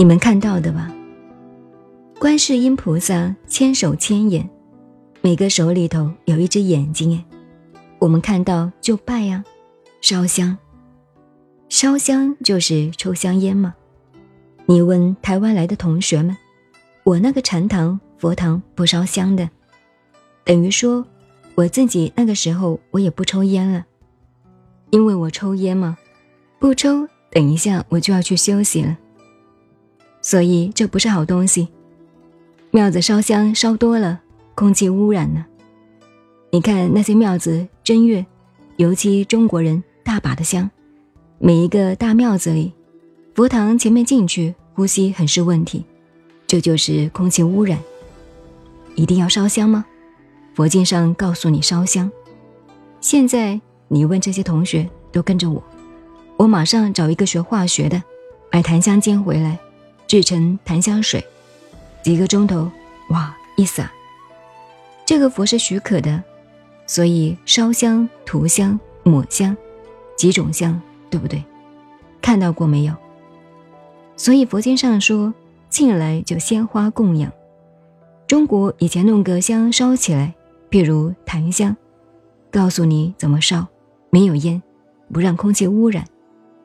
你们看到的吧？观世音菩萨千手千眼，每个手里头有一只眼睛哎，我们看到就拜呀，烧香。烧香就是抽香烟吗？你问台湾来的同学们，我那个禅堂佛堂不烧香的，等于说我自己那个时候我也不抽烟了，因为我抽烟嘛，不抽等一下我就要去休息了。所以这不是好东西。庙子烧香烧多了，空气污染了。你看那些庙子正月，尤其中国人大把的香，每一个大庙子里，佛堂前面进去呼吸很是问题，这就是空气污染。一定要烧香吗？佛经上告诉你烧香。现在你问这些同学都跟着我，我马上找一个学化学的，买檀香尖回来。制成檀香水，几个钟头，哇，一洒。这个佛是许可的，所以烧香、涂香、抹香，几种香，对不对？看到过没有？所以佛经上说，进来就鲜花供养。中国以前弄个香烧起来，譬如檀香，告诉你怎么烧，没有烟，不让空气污染，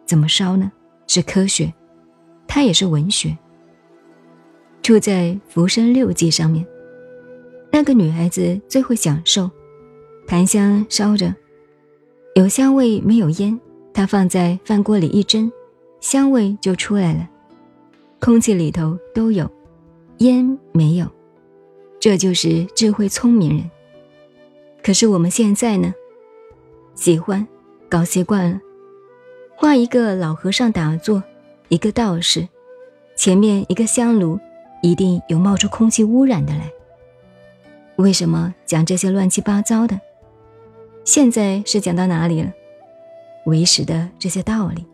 怎么烧呢？是科学。它也是文学，处在《浮生六记》上面。那个女孩子最会享受，檀香烧着，有香味没有烟，她放在饭锅里一蒸，香味就出来了。空气里头都有，烟没有，这就是智慧聪明人。可是我们现在呢，喜欢搞习惯了，画一个老和尚打坐。一个道士，前面一个香炉，一定有冒出空气污染的来。为什么讲这些乱七八糟的？现在是讲到哪里了？为实的这些道理，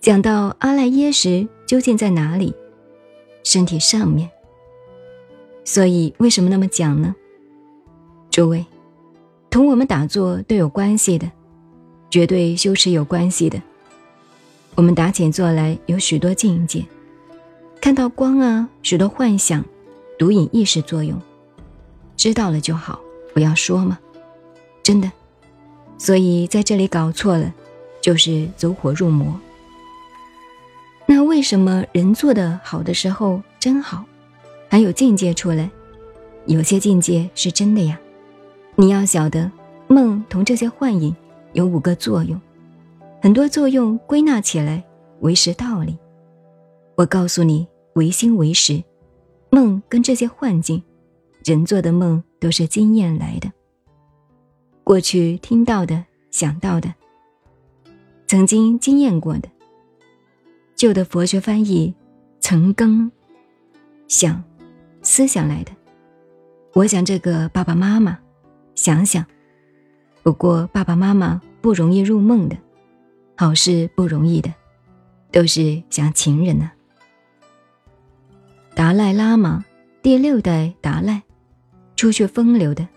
讲到阿赖耶识究竟在哪里？身体上面。所以为什么那么讲呢？诸位，同我们打坐都有关系的，绝对修持有关系的。我们打起坐来有许多境界，看到光啊，许多幻想，独引意识作用，知道了就好，不要说嘛，真的。所以在这里搞错了，就是走火入魔。那为什么人做的好的时候真好，还有境界出来？有些境界是真的呀。你要晓得，梦同这些幻影有五个作用。很多作用归纳起来为实道理。我告诉你，唯心为实。梦跟这些幻境，人做的梦都是经验来的。过去听到的、想到的，曾经经验过的。旧的佛学翻译，曾更想思想来的。我想这个爸爸妈妈，想想。不过爸爸妈妈不容易入梦的。好事不容易的，都是想情人呢。达赖喇嘛，第六代达赖，出去风流的，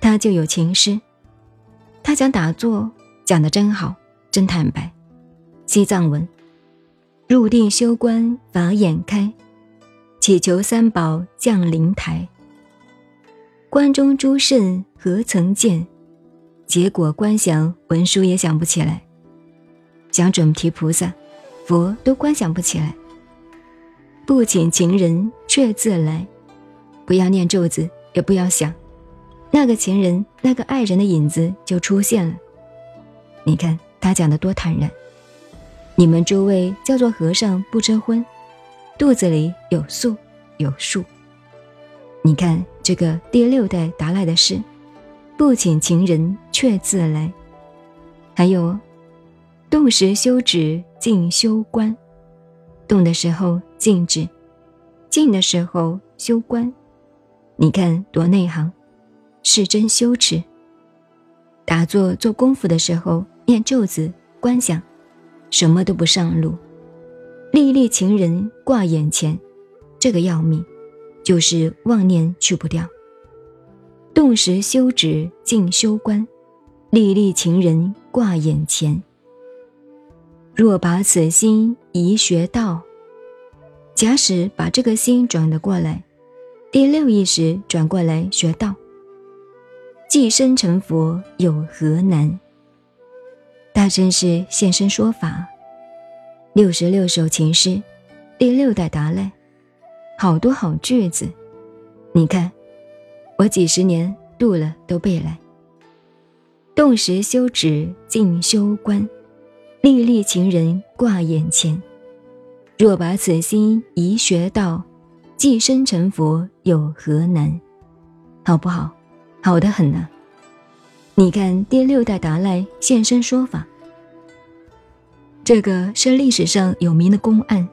他就有情诗。他讲打坐讲的真好，真坦白。西藏文：入定修观法眼开，祈求三宝降灵台。关中诸圣何曾见？结果观想文书也想不起来。讲准提菩萨，佛都观想不起来。不请情人却自来，不要念咒子，也不要想，那个情人、那个爱人的影子就出现了。你看他讲的多坦然。你们诸位叫做和尚不遮婚，肚子里有素有数。你看这个第六代达赖的事，不请情人却自来，还有。动时修止，静修观。动的时候静止，静的时候修观。你看多内行，是真修持。打坐做功夫的时候念咒子观想，什么都不上路，历历情人挂眼前，这个要命，就是妄念去不掉。动时修止，静修观，历历情人挂眼前。若把此心移学道，假使把这个心转得过来，第六意识转过来学道，寄生成佛有何难？大圣是现身说法，六十六首情诗，第六代达赖，好多好句子，你看，我几十年度了都背来。动时修止，静修观，历历情人挂眼前。若把此心移学道，寄身成佛有何难？好不好？好的很呢。你看第六代达赖现身说法，这个是历史上有名的公案。